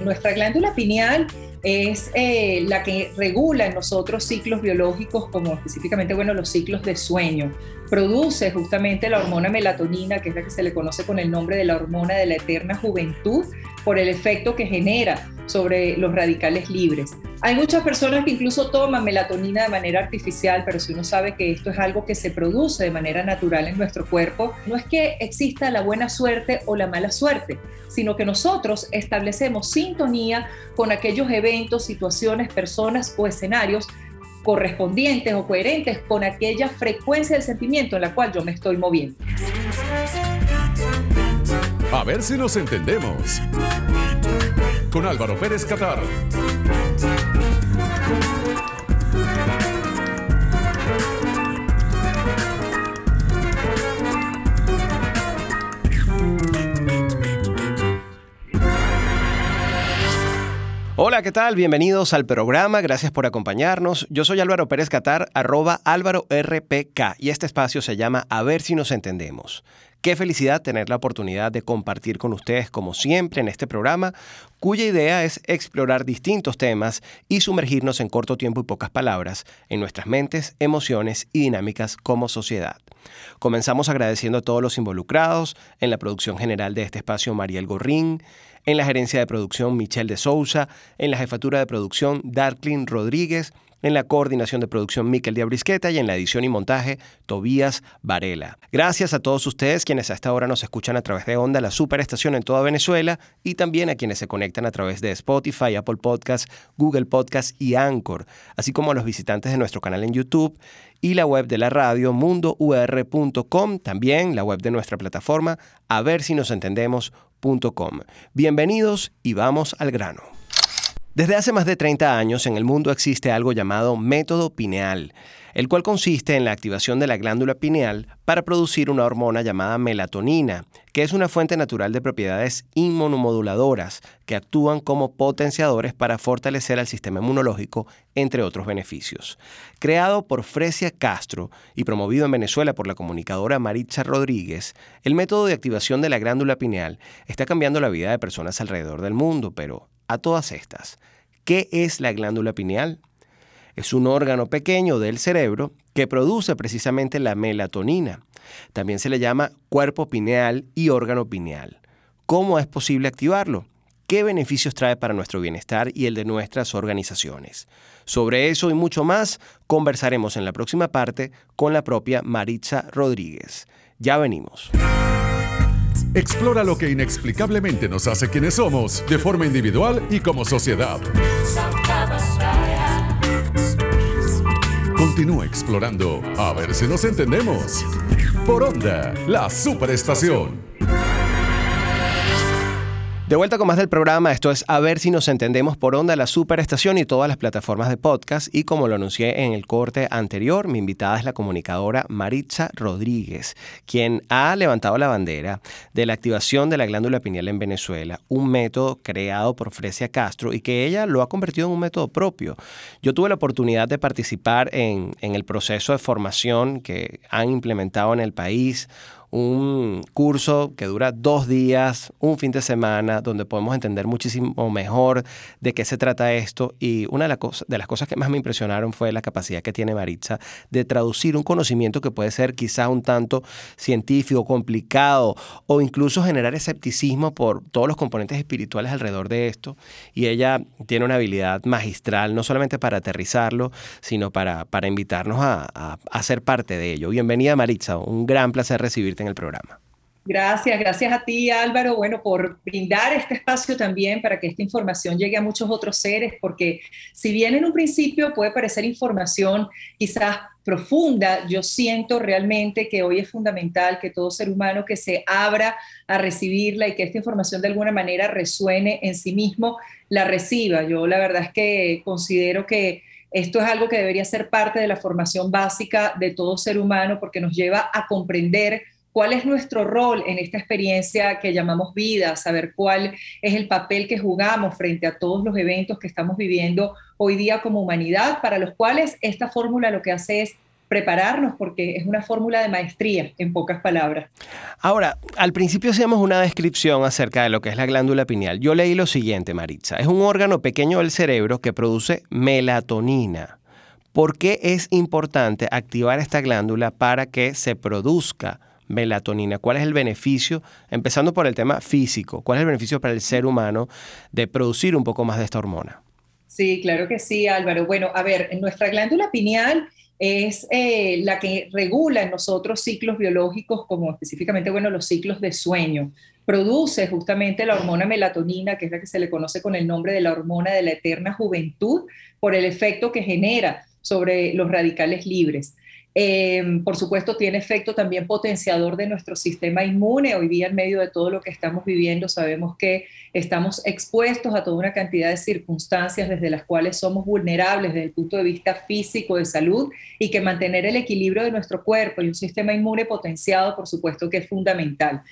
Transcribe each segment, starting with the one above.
Nuestra glándula pineal es eh, la que regula en nosotros ciclos biológicos como específicamente bueno, los ciclos de sueño. Produce justamente la hormona melatonina, que es la que se le conoce con el nombre de la hormona de la eterna juventud, por el efecto que genera sobre los radicales libres. Hay muchas personas que incluso toman melatonina de manera artificial, pero si uno sabe que esto es algo que se produce de manera natural en nuestro cuerpo, no es que exista la buena suerte o la mala suerte, sino que nosotros establecemos sintonía con aquellos eventos, situaciones, personas o escenarios correspondientes o coherentes con aquella frecuencia del sentimiento en la cual yo me estoy moviendo. A ver si nos entendemos con Álvaro Pérez Catar. Hola, ¿qué tal? Bienvenidos al programa, gracias por acompañarnos. Yo soy Álvaro Pérez Catar, arroba Álvaro RPK, y este espacio se llama A ver si nos entendemos. Qué felicidad tener la oportunidad de compartir con ustedes, como siempre, en este programa, cuya idea es explorar distintos temas y sumergirnos en corto tiempo y pocas palabras en nuestras mentes, emociones y dinámicas como sociedad. Comenzamos agradeciendo a todos los involucrados en la producción general de este espacio, Mariel Gorrín, en la gerencia de producción, Michelle de Sousa, en la jefatura de producción, Darklin Rodríguez, en la coordinación de producción Miquel Diabrisqueta y en la edición y montaje Tobías Varela. Gracias a todos ustedes quienes a esta hora nos escuchan a través de Onda, la superestación en toda Venezuela, y también a quienes se conectan a través de Spotify, Apple Podcasts, Google Podcasts y Anchor, así como a los visitantes de nuestro canal en YouTube y la web de la radio mundour.com, también la web de nuestra plataforma a ver si nos entendemos.com. Bienvenidos y vamos al grano. Desde hace más de 30 años en el mundo existe algo llamado método pineal, el cual consiste en la activación de la glándula pineal para producir una hormona llamada melatonina, que es una fuente natural de propiedades inmunomoduladoras que actúan como potenciadores para fortalecer al sistema inmunológico, entre otros beneficios. Creado por Fresia Castro y promovido en Venezuela por la comunicadora Maritza Rodríguez, el método de activación de la glándula pineal está cambiando la vida de personas alrededor del mundo, pero a todas estas, ¿qué es la glándula pineal? Es un órgano pequeño del cerebro que produce precisamente la melatonina. También se le llama cuerpo pineal y órgano pineal. ¿Cómo es posible activarlo? ¿Qué beneficios trae para nuestro bienestar y el de nuestras organizaciones? Sobre eso y mucho más conversaremos en la próxima parte con la propia Maritza Rodríguez. Ya venimos. Explora lo que inexplicablemente nos hace quienes somos, de forma individual y como sociedad. Continúa explorando, a ver si nos entendemos. Por Onda, la superestación. De vuelta con más del programa, esto es A ver si nos entendemos por onda la superestación y todas las plataformas de podcast. Y como lo anuncié en el corte anterior, mi invitada es la comunicadora Maritza Rodríguez, quien ha levantado la bandera de la activación de la glándula pineal en Venezuela, un método creado por Fresia Castro y que ella lo ha convertido en un método propio. Yo tuve la oportunidad de participar en, en el proceso de formación que han implementado en el país un curso que dura dos días, un fin de semana, donde podemos entender muchísimo mejor de qué se trata esto. Y una de, las cosas que más me impresionaron fue la capacidad que tiene Maritza de traducir un conocimiento que puede ser quizá un tanto científico, complicado, o incluso generar escepticismo por todos los componentes espirituales alrededor de esto. Y ella tiene una habilidad magistral, no solamente para aterrizarlo, sino para, para invitarnos a, a, a ser parte de ello. Bienvenida Maritza, un gran placer recibirte en el programa. Gracias, gracias a ti Álvaro, bueno, por brindar este espacio también para que esta información llegue a muchos otros seres, porque si bien en un principio puede parecer información quizás profunda, yo siento realmente que hoy es fundamental que todo ser humano que se abra a recibirla y que esta información de alguna manera resuene en sí mismo, la reciba. Yo la verdad es que considero que esto es algo que debería ser parte de la formación básica de todo ser humano porque nos lleva a comprender cuál es nuestro rol en esta experiencia que llamamos vida, saber cuál es el papel que jugamos frente a todos los eventos que estamos viviendo hoy día como humanidad, para los cuales esta fórmula lo que hace es prepararnos porque es una fórmula de maestría, en pocas palabras. Ahora, al principio hacíamos una descripción acerca de lo que es la glándula pineal. Yo leí lo siguiente, Maritza. Es un órgano pequeño del cerebro que produce melatonina. ¿Por qué es importante activar esta glándula para que se produzca melatonina? ¿Cuál es el beneficio, empezando por el tema físico, cuál es el beneficio para el ser humano de producir un poco más de esta hormona? Sí, claro que sí, Álvaro. Bueno, a ver, nuestra glándula pineal es eh, la que regula en nosotros ciclos biológicos, como específicamente, bueno, los ciclos de sueño. Produce justamente la hormona melatonina, que es la que se le conoce con el nombre de la hormona de la eterna juventud, por el efecto que genera sobre los radicales libres. Eh, por supuesto, tiene efecto también potenciador de nuestro sistema inmune. Hoy día, en medio de todo lo que estamos viviendo, sabemos que estamos expuestos a toda una cantidad de circunstancias desde las cuales somos vulnerables desde el punto de vista físico, de salud, y que mantener el equilibrio de nuestro cuerpo y un sistema inmune potenciado, por supuesto, que es fundamental.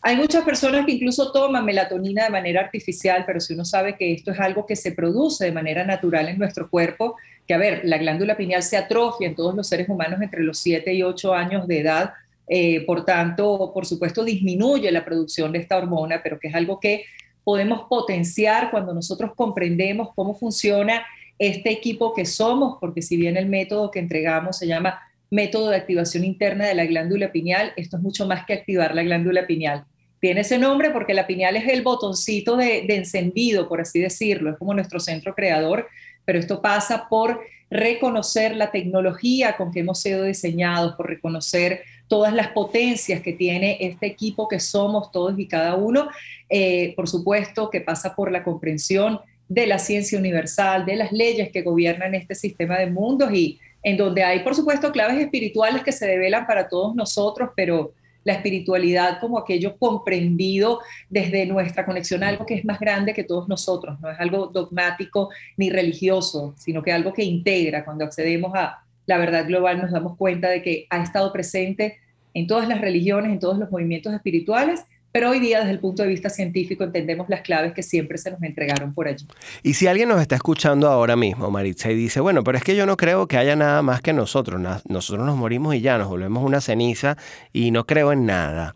Hay muchas personas que incluso toman melatonina de manera artificial, pero si uno sabe que esto es algo que se produce de manera natural en nuestro cuerpo, que a ver, la glándula pineal se atrofia en todos los seres humanos entre los 7 y 8 años de edad, eh, por tanto, por supuesto, disminuye la producción de esta hormona, pero que es algo que podemos potenciar cuando nosotros comprendemos cómo funciona este equipo que somos, porque si bien el método que entregamos se llama método de activación interna de la glándula pineal, esto es mucho más que activar la glándula pineal. Tiene ese nombre porque la pineal es el botoncito de, de encendido, por así decirlo, es como nuestro centro creador, pero esto pasa por reconocer la tecnología con que hemos sido diseñados, por reconocer todas las potencias que tiene este equipo que somos todos y cada uno, eh, por supuesto que pasa por la comprensión de la ciencia universal, de las leyes que gobiernan este sistema de mundos y en donde hay, por supuesto, claves espirituales que se develan para todos nosotros, pero la espiritualidad como aquello comprendido desde nuestra conexión a algo que es más grande que todos nosotros, no es algo dogmático ni religioso, sino que algo que integra. Cuando accedemos a la verdad global nos damos cuenta de que ha estado presente en todas las religiones, en todos los movimientos espirituales pero hoy día, desde el punto de vista científico, entendemos las claves que siempre se nos entregaron por allí. Y si alguien nos está escuchando ahora mismo, Maritza, y dice, bueno, pero es que yo no creo que haya nada más que nosotros. Nosotros nos morimos y ya, nos volvemos una ceniza y no creo en nada.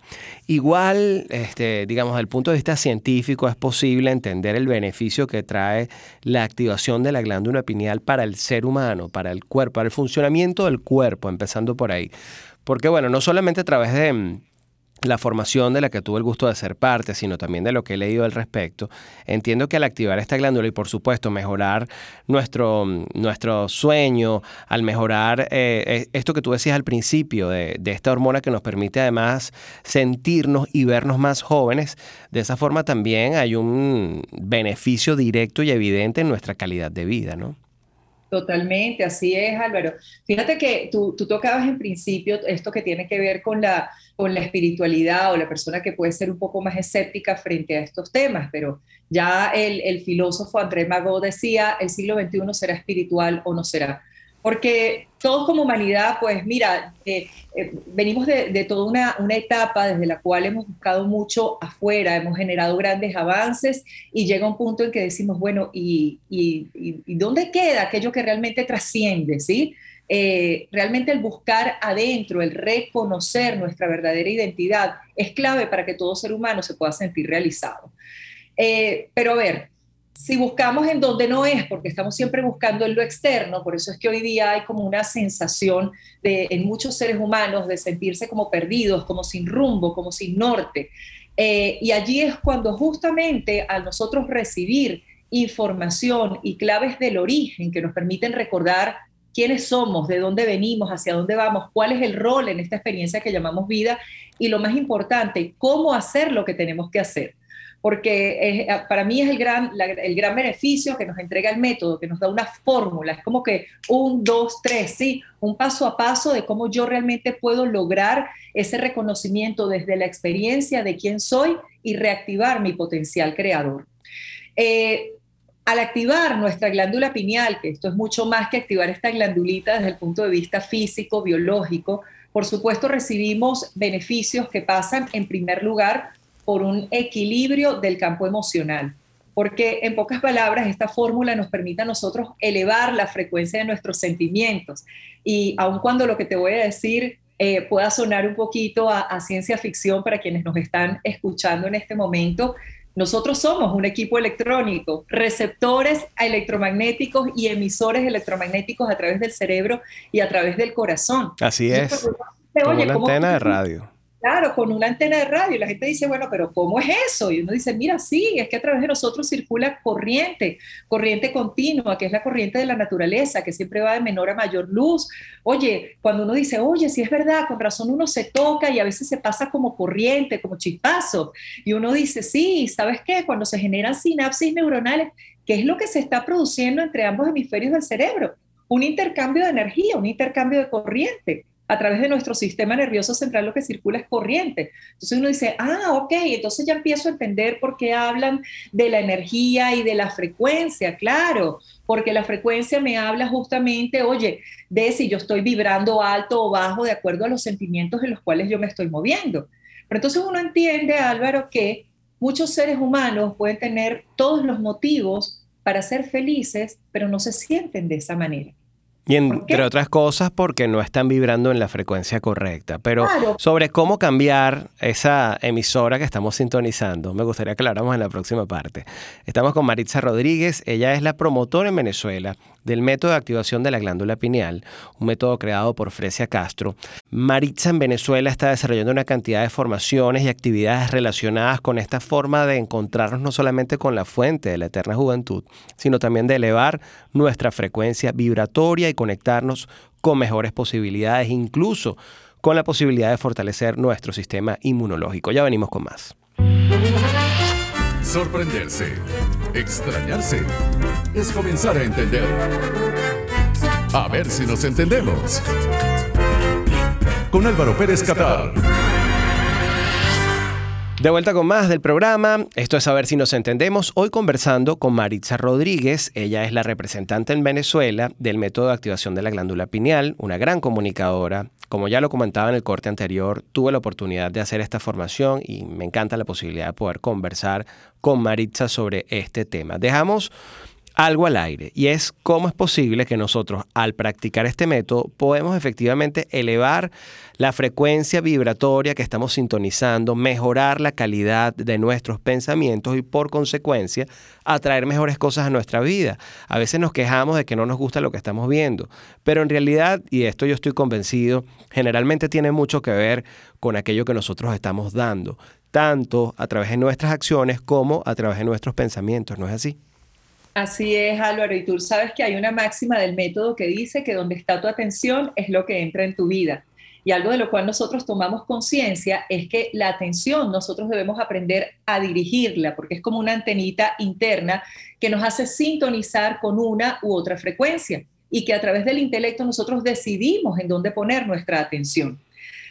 Igual, este, digamos, desde el punto de vista científico, es posible entender el beneficio que trae la activación de la glándula pineal para el ser humano, para el cuerpo, para el funcionamiento del cuerpo, empezando por ahí. Porque, bueno, no solamente a través de la formación de la que tuve el gusto de ser parte, sino también de lo que he leído al respecto, entiendo que al activar esta glándula y por supuesto mejorar nuestro, nuestro sueño, al mejorar eh, eh, esto que tú decías al principio de, de, esta hormona que nos permite además sentirnos y vernos más jóvenes, de esa forma también hay un beneficio directo y evidente en nuestra calidad de vida, ¿no? Totalmente, así es, Álvaro. Fíjate que tú, tú, tocabas en principio esto que tiene que ver con la, con la espiritualidad o la persona que puede ser un poco más escéptica frente a estos temas, pero ya el, el filósofo André Magot decía, el siglo XXI será espiritual o no será porque todos como humanidad, pues mira, eh, eh, venimos de, toda una, una, etapa desde la cual hemos buscado mucho afuera, hemos generado grandes avances y llega un punto en que decimos, bueno, ¿y, y, y dónde queda aquello que realmente trasciende? ¿sí? Eh, realmente el buscar adentro, el reconocer nuestra verdadera identidad es clave para que todo ser humano se pueda sentir realizado. pero a ver, si buscamos en donde no es, porque estamos siempre buscando en lo externo, por eso es que hoy día hay como una sensación de, en muchos seres humanos de sentirse como perdidos, como sin rumbo, como sin norte. Eh, y allí es cuando justamente al nosotros recibir información y claves del origen que nos permiten recordar quiénes somos, de dónde venimos, hacia dónde vamos, cuál es el rol en esta experiencia que llamamos vida y lo más importante, cómo hacer lo que tenemos que hacer porque eh, para mí es el gran, el gran beneficio que nos entrega el método, que nos da una fórmula, es como que un, dos, tres, sí, un paso a paso de cómo yo realmente puedo lograr ese reconocimiento desde la experiencia de quién soy y reactivar mi potencial creador. Eh, al activar nuestra glándula pineal, que esto es mucho más que activar esta glandulita desde el punto de vista físico, biológico, por supuesto recibimos beneficios que pasan en primer lugar por un equilibrio del campo emocional. porque en pocas palabras esta fórmula nos permite a nosotros elevar la frecuencia de nuestros sentimientos. Y aun cuando lo que te voy a decir eh, pueda sonar un poquito a, ciencia ficción para quienes nos están escuchando en este momento, nosotros somos un equipo electrónico, receptores electromagnéticos y emisores electromagnéticos a través del cerebro y a través del corazón. Así es. Como una antena de radio. Claro, con una antena de radio. Y la gente dice, bueno, pero ¿cómo es eso? Y uno dice, mira, sí, es que a través de nosotros circula corriente, corriente continua, que es la corriente de la naturaleza, que siempre va de menor a mayor luz. Oye, cuando uno dice, oye, si es verdad, con razón uno se toca y a veces se pasa como corriente, como chispazo. Y uno dice, sí, ¿sabes qué? Cuando se generan sinapsis neuronales, ¿qué es lo que se está produciendo entre ambos hemisferios del cerebro? Un intercambio de energía, un intercambio de corriente a través de nuestro sistema nervioso central lo que circula es corriente. Entonces uno dice, ah, ok, entonces ya empiezo a entender por qué hablan de la energía y de la frecuencia, claro, porque la frecuencia me habla justamente, oye, de si yo estoy vibrando alto o bajo de acuerdo a los sentimientos en los cuales yo me estoy moviendo. Pero entonces uno entiende, Álvaro, que muchos seres humanos pueden tener todos los motivos para ser felices, pero no se sienten de esa manera. Y entre otras cosas porque no están vibrando en la frecuencia correcta. Pero sobre cómo cambiar esa emisora que estamos sintonizando, me gustaría aclaramos en la próxima parte. Estamos con Maritza Rodríguez, ella es la promotora en Venezuela del método de activación de la glándula pineal, un método creado por Fresia Castro. Maritza en Venezuela está desarrollando una cantidad de formaciones y actividades relacionadas con esta forma de encontrarnos no solamente con la fuente de la eterna juventud, sino también de elevar nuestra frecuencia vibratoria y conectarnos con mejores posibilidades, incluso con la posibilidad de fortalecer nuestro sistema inmunológico. Ya venimos con más. Sorprenderse, extrañarse, es comenzar a entender. A ver si nos entendemos. Con Álvaro Pérez Catar. De vuelta con más del programa, esto es a ver si nos entendemos, hoy conversando con Maritza Rodríguez, ella es la representante en Venezuela del método de activación de la glándula pineal, una gran comunicadora. Como ya lo comentaba en el corte anterior, tuve la oportunidad de hacer esta formación y me encanta la posibilidad de poder conversar con Maritza sobre este tema. Dejamos algo al aire y es cómo es posible que nosotros al practicar este método podemos efectivamente elevar la frecuencia vibratoria que estamos sintonizando, mejorar la calidad de nuestros pensamientos y por consecuencia atraer mejores cosas a nuestra vida. A veces nos quejamos de que no nos gusta lo que estamos viendo, pero en realidad, y de esto yo estoy convencido, generalmente tiene mucho que ver con aquello que nosotros estamos dando, tanto a través de nuestras acciones como a través de nuestros pensamientos, ¿no es así? Así es, Álvaro, y tú sabes que hay una máxima del método que dice que donde está tu atención es lo que entra en tu vida. Y algo de lo cual nosotros tomamos conciencia es que la atención nosotros debemos aprender a dirigirla, porque es como una antenita interna que nos hace sintonizar con una u otra frecuencia y que a través del intelecto nosotros decidimos en dónde poner nuestra atención.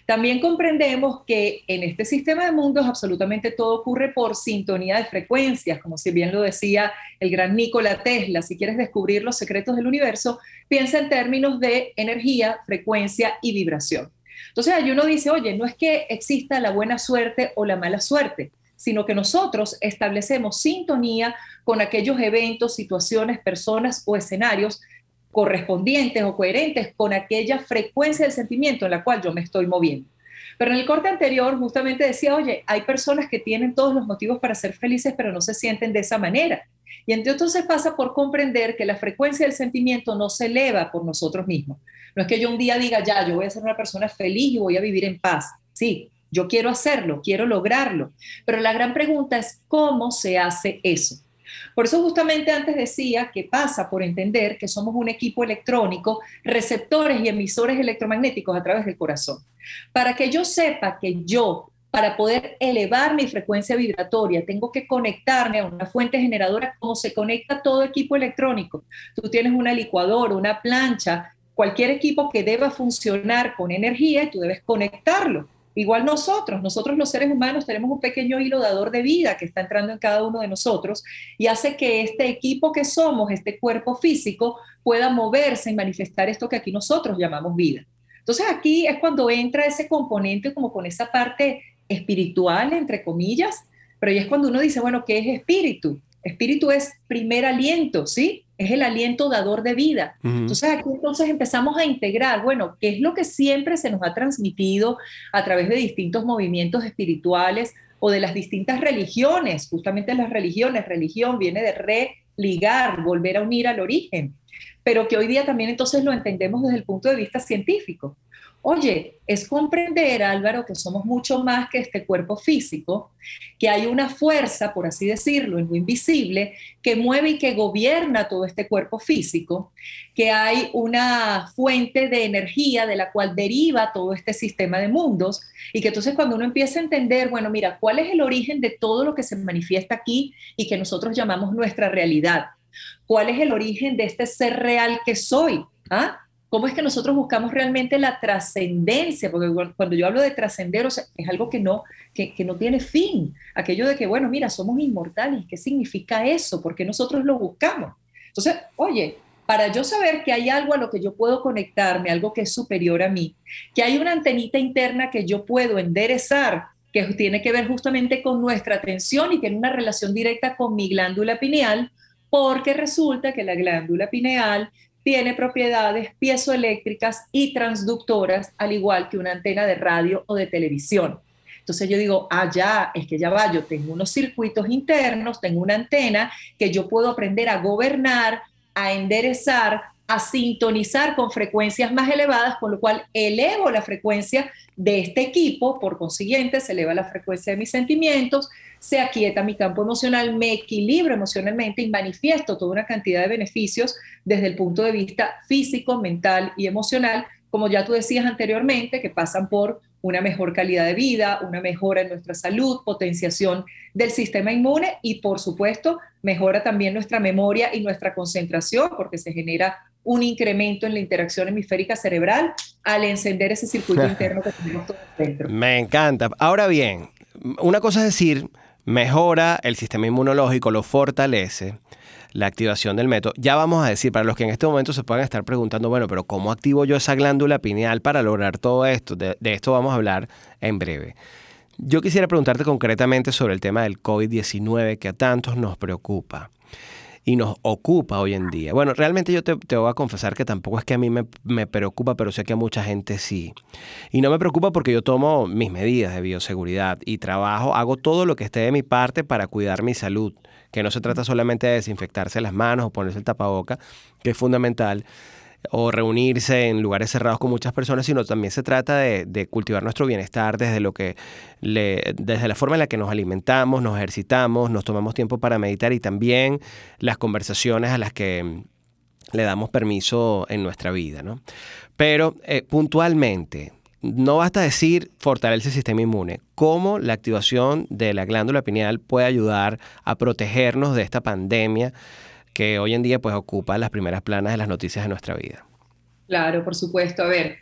También comprendemos que en este sistema de mundos absolutamente todo ocurre por sintonía de frecuencias, como si bien lo decía el gran Nikola Tesla. Si quieres descubrir los secretos del universo, piensa en términos de energía, frecuencia y vibración. Entonces, ahí uno dice, oye, no es que exista la buena suerte o la mala suerte, sino que nosotros establecemos sintonía con aquellos eventos, situaciones, personas o escenarios correspondientes o coherentes con aquella frecuencia del sentimiento en la cual yo me estoy moviendo. Pero en el corte anterior justamente decía, oye, hay personas que tienen todos los motivos para ser felices, pero no se sienten de esa manera. Y entonces pasa por comprender que la frecuencia del sentimiento no se eleva por nosotros mismos. No es que yo un día diga, ya, yo voy a ser una persona feliz y voy a vivir en paz. Sí, yo quiero hacerlo, quiero lograrlo. Pero la gran pregunta es, ¿cómo se hace eso? Por eso justamente antes decía que pasa por entender que somos un equipo electrónico, receptores y emisores electromagnéticos a través del corazón. Para que yo sepa que yo, para poder elevar mi frecuencia vibratoria, tengo que conectarme a una fuente generadora como se conecta todo equipo electrónico. Tú tienes una licuadora, una plancha, cualquier equipo que deba funcionar con energía, tú debes conectarlo. Igual nosotros, nosotros los seres humanos tenemos un pequeño hilo dador de vida que está entrando en cada uno de nosotros y hace que este equipo que somos, este cuerpo físico, pueda moverse y manifestar esto que aquí nosotros llamamos vida. Entonces aquí es cuando entra ese componente como con esa parte espiritual, entre comillas, pero ahí es cuando uno dice, bueno, ¿qué es espíritu? Espíritu es primer aliento, ¿sí? Es el aliento dador de vida. Entonces aquí entonces empezamos a integrar, bueno, ¿qué es lo que siempre se nos ha transmitido a través de distintos movimientos espirituales o de las distintas religiones? Justamente las religiones, religión viene de religar, volver a unir al origen, pero que hoy día también entonces lo entendemos desde el punto de vista científico. Oye, es comprender, Álvaro, que somos mucho más que este cuerpo físico, que hay una fuerza, por así decirlo, en lo invisible, que mueve y que gobierna todo este cuerpo físico, que hay una fuente de energía de la cual deriva todo este sistema de mundos, y que entonces cuando uno empieza a entender, bueno, mira, ¿cuál es el origen de todo lo que se manifiesta aquí y que nosotros llamamos nuestra realidad? ¿Cuál es el origen de este ser real que soy? ¿Ah? ¿Cómo es que nosotros buscamos realmente la trascendencia? Porque cuando yo hablo de trascender, es algo que no, que, no tiene fin. Aquello de que, bueno, mira, somos inmortales. ¿Qué significa eso? ¿Por qué nosotros lo buscamos? Entonces, oye, para yo saber que hay algo a lo que yo puedo conectarme, algo que es superior a mí, que hay una antenita interna que yo puedo enderezar, que tiene que ver justamente con nuestra atención y tiene una relación directa con mi glándula pineal, porque resulta que la glándula pineal tiene propiedades piezoeléctricas y transductoras, al igual que una antena de radio o de televisión. Entonces yo digo, ah, ya, es que ya va, yo tengo unos circuitos internos, tengo una antena que yo puedo aprender a gobernar, a enderezar, a sintonizar con frecuencias más elevadas, con lo cual elevo la frecuencia de este equipo, por consiguiente se eleva la frecuencia de mis sentimientos, se aquieta mi campo emocional, me equilibro emocionalmente y manifiesto toda una cantidad de beneficios desde el punto de vista físico, mental y emocional, como ya tú decías anteriormente, que pasan por una mejor calidad de vida, una mejora en nuestra salud, potenciación del sistema inmune y, por supuesto, mejora también nuestra memoria y nuestra concentración, porque se genera un incremento en la interacción hemisférica cerebral al encender ese circuito interno que tenemos todo dentro. Me encanta. Ahora bien, una cosa es decir, mejora el sistema inmunológico, lo fortalece, la activación del método. Ya vamos a decir, para los que en este momento se puedan estar preguntando, bueno, pero ¿cómo activo yo esa glándula pineal para lograr todo esto? De, de esto vamos a hablar en breve. Yo quisiera preguntarte concretamente sobre el tema del COVID-19 que a tantos nos preocupa y nos ocupa hoy en día. Bueno, realmente yo te, voy a confesar que tampoco es que a mí me, me, preocupa, pero sé que a mucha gente sí. Y no me preocupa porque yo tomo mis medidas de bioseguridad y trabajo, hago todo lo que esté de mi parte para cuidar mi salud, que no se trata solamente de desinfectarse las manos o ponerse el tapaboca, que es fundamental, o reunirse en lugares cerrados con muchas personas, sino también se trata de, cultivar nuestro bienestar desde lo que desde la forma en la que nos alimentamos, nos ejercitamos, nos tomamos tiempo para meditar y también las conversaciones a las que le damos permiso en nuestra vida. ¿no? Pero eh, puntualmente, no basta decir fortalece el sistema inmune. ¿Cómo la activación de la glándula pineal puede ayudar a protegernos de esta pandemia? Que hoy en día pues ocupa las primeras planas de las noticias de nuestra vida. Claro, por supuesto. A ver,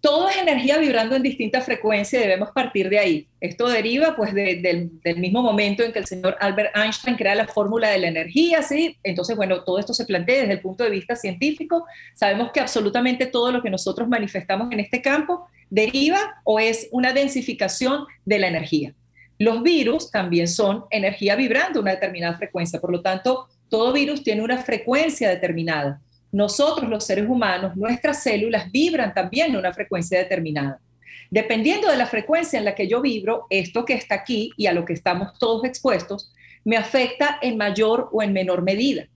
todo es energía vibrando en distinta frecuencia y debemos partir de ahí. Esto deriva pues del mismo momento en que el señor Albert Einstein crea la fórmula de la energía, ¿sí? Entonces, bueno, todo esto se plantea desde el punto de vista científico. Sabemos que absolutamente todo lo que nosotros manifestamos en este campo deriva o es una densificación de la energía. Los virus también son energía vibrando a una determinada frecuencia, por lo tanto, todo virus tiene una frecuencia determinada. Nosotros, los seres humanos, nuestras células vibran también en una frecuencia determinada. Dependiendo de la frecuencia en la que yo vibro, esto que está aquí y a lo que estamos todos expuestos, me afecta en mayor o en menor medida.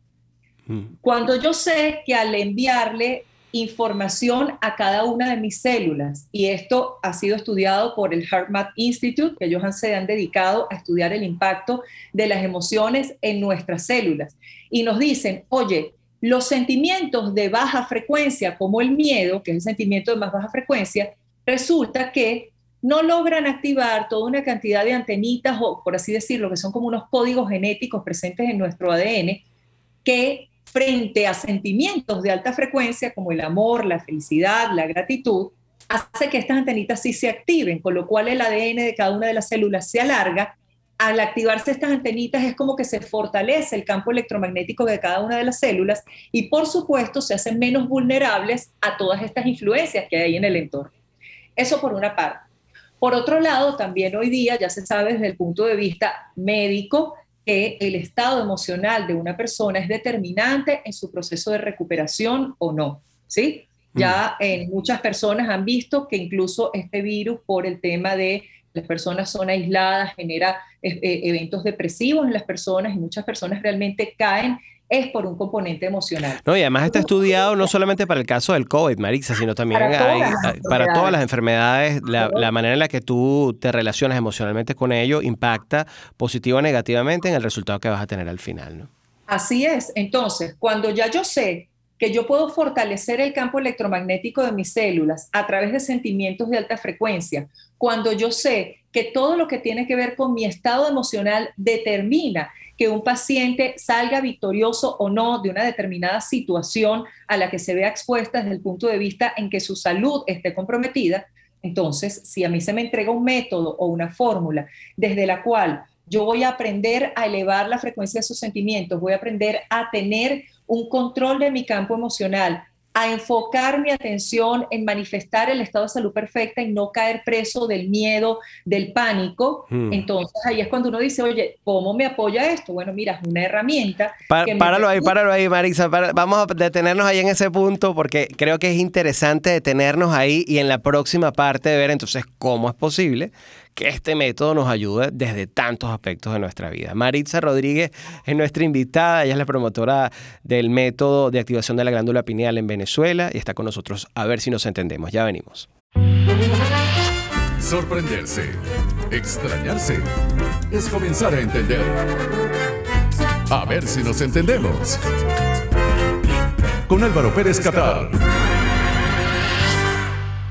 Mm. Cuando yo sé que al enviarle información a cada una de mis células. Y esto ha sido estudiado por el HeartMath Institute, que ellos se han dedicado a estudiar el impacto de las emociones en nuestras células. Y nos dicen, oye, los sentimientos de baja frecuencia, como el miedo, que es el sentimiento de más baja frecuencia, resulta que no logran activar toda una cantidad de antenitas, o por así decirlo, que son como unos códigos genéticos presentes en nuestro ADN, que frente a sentimientos de alta frecuencia como el amor, la felicidad, la gratitud, hace que estas antenitas sí se activen, con lo cual el ADN de cada una de las células se alarga. Al activarse estas antenitas es como que se fortalece el campo electromagnético de cada una de las células y por supuesto se hacen menos vulnerables a todas estas influencias que hay en el entorno. Eso por una parte. Por otro lado, también hoy día ya se sabe desde el punto de vista médico que el estado emocional de una persona es determinante en su proceso de recuperación o no, ¿sí? Ya mm. en muchas personas han visto que incluso este virus, por el tema de las personas son aisladas, genera eh, eh, eventos depresivos en las personas y muchas personas realmente caen es por un componente emocional. No, y además está estudiado no solamente para el caso del COVID, Marisa, sino también para, todas, las enfermedades, la, la, manera en la que tú te relacionas emocionalmente con ello impacta positivo o negativamente en el resultado que vas a tener al final. ¿no? Así es. Entonces, cuando ya yo sé que yo puedo fortalecer el campo electromagnético de mis células a través de sentimientos de alta frecuencia, cuando yo sé que todo lo que tiene que ver con mi estado emocional determina que un paciente salga victorioso o no de una determinada situación a la que se vea expuesta desde el punto de vista en que su salud esté comprometida, entonces si a mí se me entrega un método o una fórmula desde la cual yo voy a aprender a elevar la frecuencia de sus sentimientos, voy a aprender a tener un control de mi campo emocional, a enfocar mi atención en manifestar el estado de salud perfecta y no caer preso del miedo, del pánico. Hmm. Entonces ahí es cuando uno dice, oye, ¿cómo me apoya esto? Bueno, mira, es una herramienta. páralo ahí, páralo ahí, Marisa. vamos a detenernos ahí en ese punto porque creo que es interesante detenernos ahí y en la próxima parte de ver entonces cómo es posible que este método nos ayude desde tantos aspectos de nuestra vida. Maritza Rodríguez es nuestra invitada, ella es la promotora del método de activación de la glándula pineal en Venezuela y está con nosotros a ver si nos entendemos. Ya venimos. Sorprenderse, extrañarse, es comenzar a entender. A ver si nos entendemos. Con Álvaro Pérez Catar.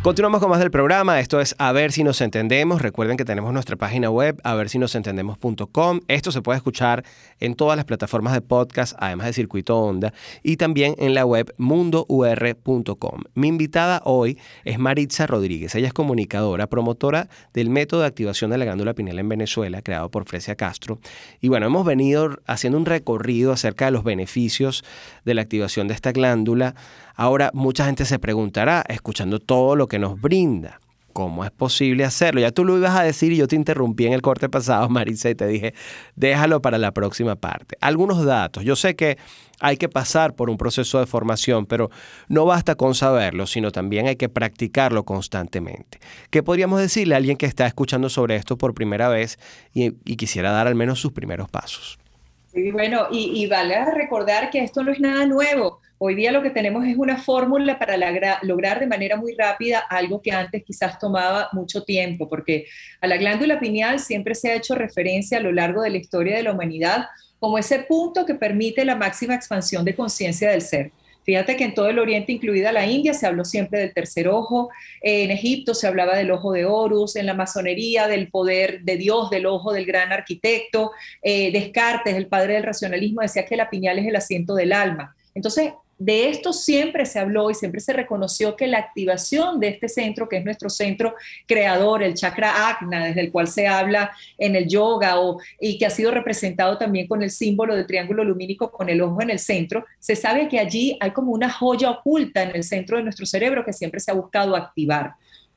Continuamos con más del programa. Esto es A ver si nos entendemos. Recuerden que tenemos nuestra página web, a ver si nos entendemos.com. Esto se puede escuchar en todas las plataformas de podcast, además de Circuito Onda, y también en la web mundour.com. Mi invitada hoy es Maritza Rodríguez. Ella es comunicadora, promotora del método de activación de la glándula pineal en Venezuela, creado por Fresia Castro. Y bueno, hemos venido haciendo un recorrido acerca de los beneficios de la activación de esta glándula Ahora, mucha gente se preguntará, escuchando todo lo que nos brinda, ¿cómo es posible hacerlo? Ya tú lo ibas a decir y yo te interrumpí en el corte pasado, Marisa, y te dije, déjalo para la próxima parte. Algunos datos. Yo sé que hay que pasar por un proceso de formación, pero no basta con saberlo, sino también hay que practicarlo constantemente. ¿Qué podríamos decirle a alguien que está escuchando sobre esto por primera vez y, quisiera dar al menos sus primeros pasos? Sí, bueno, y, y vale recordar que esto no es nada nuevo. Hoy día lo que tenemos es una fórmula para lograr de manera muy rápida algo que antes quizás tomaba mucho tiempo, porque a la glándula pineal siempre se ha hecho referencia a lo largo de la historia de la humanidad como ese punto que permite la máxima expansión de conciencia del ser. Fíjate que en todo el Oriente, incluida la India, se habló siempre del tercer ojo, en Egipto se hablaba del ojo de Horus, en la masonería del poder de Dios, del ojo del gran arquitecto, eh, Descartes, el padre del racionalismo, decía que la pineal es el asiento del alma. Entonces, de esto siempre se habló y siempre se reconoció que la activación de este centro, que es nuestro centro creador, el chakra Agna, desde el cual se habla en el yoga o, y que ha sido representado también con el símbolo del triángulo lumínico con el ojo en el centro, se sabe que allí hay como una joya oculta en el centro de nuestro cerebro que siempre se ha buscado activar.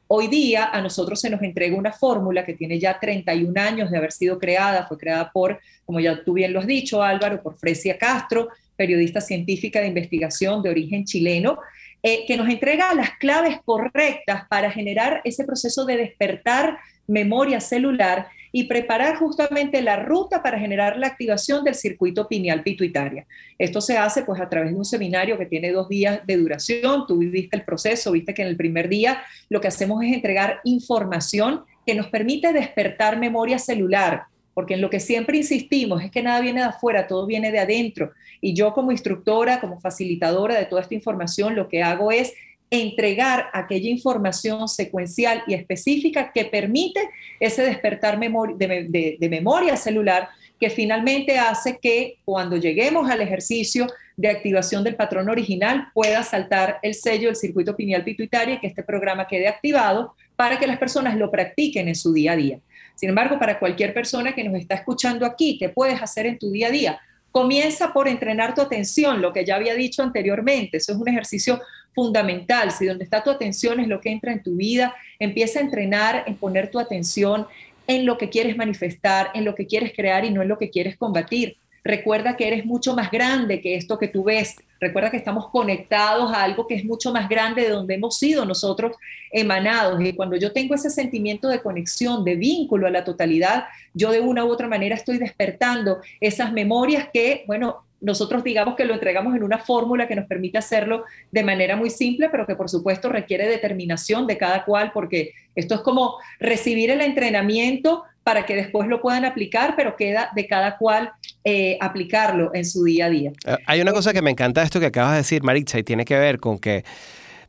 Hoy día a nosotros se nos entrega una fórmula que tiene ya 31 años de haber sido creada, fue creada por, como ya tú bien lo has dicho Álvaro, por Fresia Castro, periodista científica de investigación de origen chileno, eh, que nos entrega las claves correctas para generar ese proceso de despertar memoria celular y preparar justamente la ruta para generar la activación del circuito pineal pituitaria. Esto se hace pues a través de un seminario que tiene dos días de duración. Tú viviste el proceso, viste que en el primer día lo que hacemos es entregar información que nos permite despertar memoria celular, porque en lo que siempre insistimos es que nada viene de afuera, todo viene de adentro. Y yo como instructora, como facilitadora de toda esta información, lo que hago es entregar aquella información secuencial y específica que permite ese despertar de, de, memoria celular que finalmente hace que cuando lleguemos al ejercicio de activación del patrón original pueda saltar el sello del circuito pineal pituitario y que este programa quede activado para que las personas lo practiquen en su día a día. Sin embargo, para cualquier persona que nos está escuchando aquí, ¿qué puedes hacer en tu día a día? Comienza por entrenar tu atención, lo que ya había dicho anteriormente. Eso es un ejercicio fundamental. Si donde está tu atención es lo que entra en tu vida, empieza a entrenar en poner tu atención en lo que quieres manifestar, en lo que quieres crear y no en lo que quieres combatir. Recuerda que eres mucho más grande que esto que tú ves. Recuerda que estamos conectados a algo que es mucho más grande de donde hemos sido nosotros emanados. Y cuando yo tengo ese sentimiento de conexión, de vínculo a la totalidad, yo de una u otra manera estoy despertando esas memorias que, bueno, nosotros digamos que lo entregamos en una fórmula que nos permite hacerlo de manera muy simple, pero que por supuesto requiere determinación de cada cual, porque esto es como recibir el entrenamiento para que después lo puedan aplicar, pero queda de cada cual eh, aplicarlo en su día a día. Eh, hay una cosa que me encanta de esto que acabas de decir, Maritza, y tiene que ver con que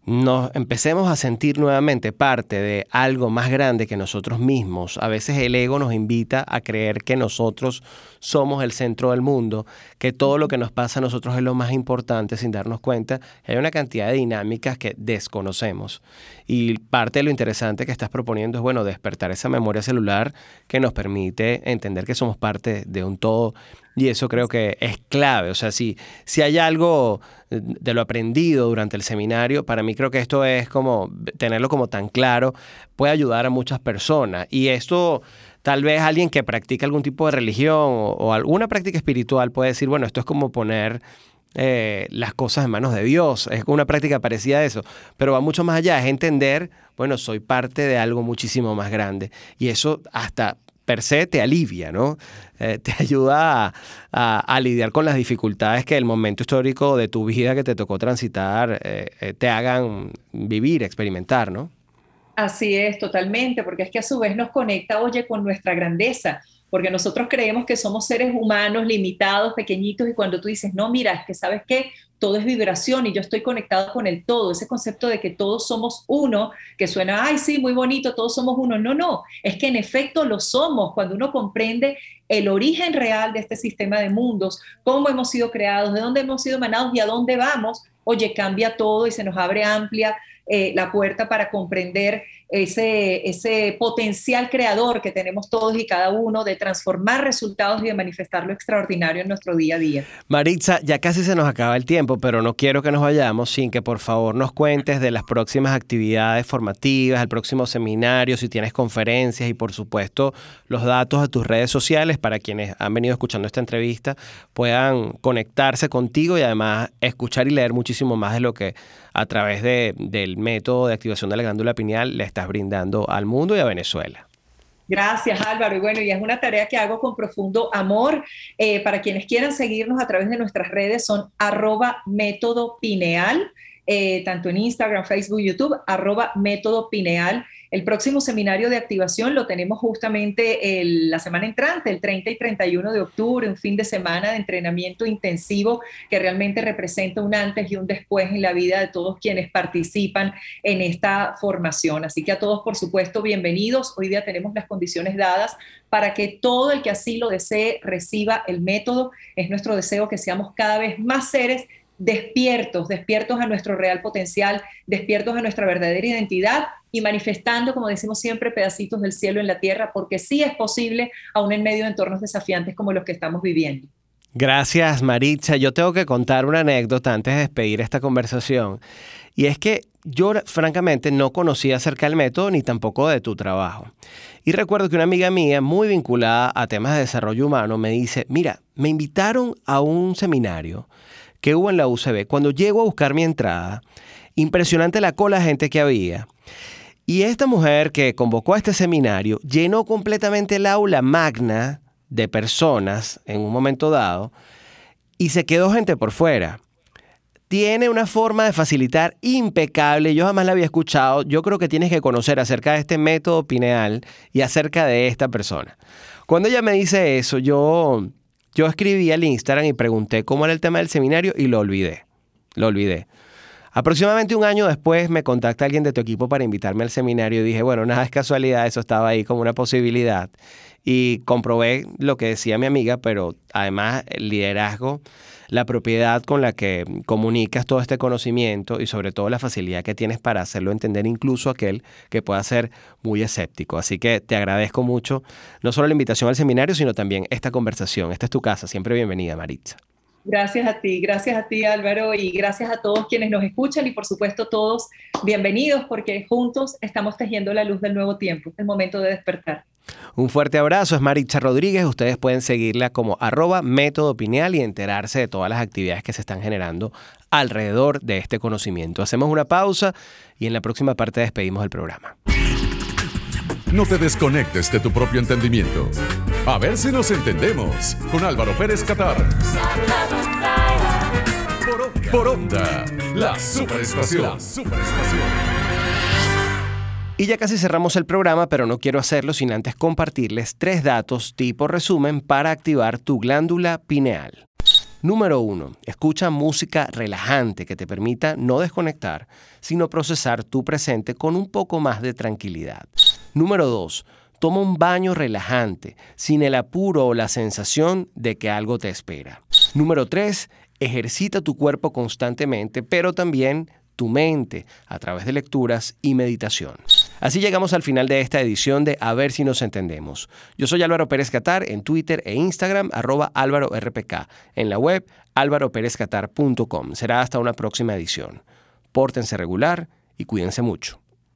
nos empecemos a sentir nuevamente parte de algo más grande que nosotros mismos. A veces el ego nos invita a creer que nosotros somos el centro del mundo, que todo lo que nos pasa a nosotros es lo más importante sin darnos cuenta. Hay una cantidad de dinámicas que desconocemos. Y parte de lo interesante que estás proponiendo es, bueno, despertar esa memoria celular que nos permite entender que somos parte de un todo y eso creo que es clave. O sea, si, si hay algo de lo aprendido durante el seminario, para mí creo que esto es como tenerlo como tan claro, puede ayudar a muchas personas. Y esto tal vez alguien que practica algún tipo de religión o, alguna práctica espiritual puede decir, bueno, esto es como poner eh, las cosas en manos de Dios. Es una práctica parecida a eso, pero va mucho más allá, es entender, bueno, soy parte de algo muchísimo más grande. Y eso hasta per se te alivia, ¿no? Eh, te ayuda a, lidiar con las dificultades que el momento histórico de tu vida que te tocó transitar eh, eh, te hagan vivir, experimentar, ¿no? Así es, totalmente, porque es que a su vez nos conecta, oye, con nuestra grandeza, porque nosotros creemos que somos seres humanos limitados, pequeñitos, y cuando tú dices, no, mira, es que sabes que todo es vibración y yo estoy conectado con el todo, ese concepto de que todos somos uno, que suena, ay, sí, muy bonito, todos somos uno. No, no, es que en efecto lo somos cuando uno comprende el origen real de este sistema de mundos, cómo hemos sido creados, de dónde hemos sido emanados y a dónde vamos, oye, cambia todo y se nos abre amplia eh, la puerta para comprender ese, ese potencial creador que tenemos todos y cada uno de transformar resultados y de manifestar lo extraordinario en nuestro día a día. Maritza, ya casi se nos acaba el tiempo, pero no quiero que nos vayamos sin que por favor nos cuentes de las próximas actividades formativas, el próximo seminario, si tienes conferencias y por supuesto los datos de tus redes sociales para quienes han venido escuchando esta entrevista puedan conectarse contigo y además escuchar y leer muchísimo más de lo que a través de, del método de activación de la glándula pineal le estás brindando al mundo y a Venezuela. Gracias Álvaro. Y bueno, y es una tarea que hago con profundo amor. Eh, para quienes quieran seguirnos a través de nuestras redes son arroba método pineal, eh, tanto en Instagram, Facebook, YouTube, arroba método pineal. El próximo seminario de activación lo tenemos justamente la semana entrante, el 30 y 31 de octubre, un fin de semana de entrenamiento intensivo que realmente representa un antes y un después en la vida de todos quienes participan en esta formación. Así que a todos, por supuesto, bienvenidos. Hoy día tenemos las condiciones dadas para que todo el que así lo desee reciba el método. Es nuestro deseo que seamos cada vez más seres despiertos, despiertos a nuestro real potencial, despiertos a nuestra verdadera identidad y manifestando, como decimos siempre, pedacitos del cielo en la tierra, porque sí es posible, aún en medio de entornos desafiantes como los que estamos viviendo. Gracias, Maritza. Yo tengo que contar una anécdota antes de despedir esta conversación. Y es que yo, francamente, no conocía acerca del método ni tampoco de tu trabajo. Y recuerdo que una amiga mía, muy vinculada a temas de desarrollo humano, me dice, mira, me invitaron a un seminario que hubo en la UCB. Cuando llego a buscar mi entrada, impresionante la cola de gente que había. Y esta mujer que convocó a este seminario llenó completamente el aula magna de personas en un momento dado y se quedó gente por fuera. Tiene una forma de facilitar impecable, yo jamás la había escuchado, yo creo que tienes que conocer acerca de este método pineal y acerca de esta persona. Cuando ella me dice eso, yo yo escribí al Instagram y pregunté cómo era el tema del seminario y lo olvidé. Lo olvidé. Aproximadamente un año después me contacta alguien de tu equipo para invitarme al seminario y dije, bueno, nada es casualidad, eso estaba ahí como una posibilidad. Y comprobé lo que decía mi amiga, pero además el liderazgo la propiedad con la que comunicas todo este conocimiento y sobre todo la facilidad que tienes para hacerlo entender incluso aquel que pueda ser muy escéptico. Así que te agradezco mucho no solo la invitación al seminario, sino también esta conversación. Esta es tu casa, siempre bienvenida, Maritza. Gracias a ti, gracias a ti Álvaro y gracias a todos quienes nos escuchan y por supuesto todos bienvenidos porque juntos estamos tejiendo la luz del nuevo tiempo, el momento de despertar. Un fuerte abrazo, es Maritza Rodríguez. Ustedes pueden seguirla como arroba método pineal y enterarse de todas las actividades que se están generando alrededor de este conocimiento. Hacemos una pausa y en la próxima parte despedimos el programa. No te desconectes de tu propio entendimiento. A ver si nos entendemos con Álvaro Pérez Catar. Por onda, la superestación. La superestación. Y ya casi cerramos el programa, pero no quiero hacerlo sin antes compartirles tres datos tipo resumen para activar tu glándula pineal. Número 1. Escucha música relajante que te permita no desconectar, sino procesar tu presente con un poco más de tranquilidad. Número 2. Toma un baño relajante, sin el apuro o la sensación de que algo te espera. Número 3. Ejercita tu cuerpo constantemente, pero también tu mente a través de lecturas y meditación. Así llegamos al final de esta edición de A ver si nos entendemos. Yo soy Álvaro Pérez Catar en Twitter e Instagram arroba Álvaro RPK, en la web álvaroperezcatar.com. Será hasta una próxima edición. Pórtense regular y cuídense mucho.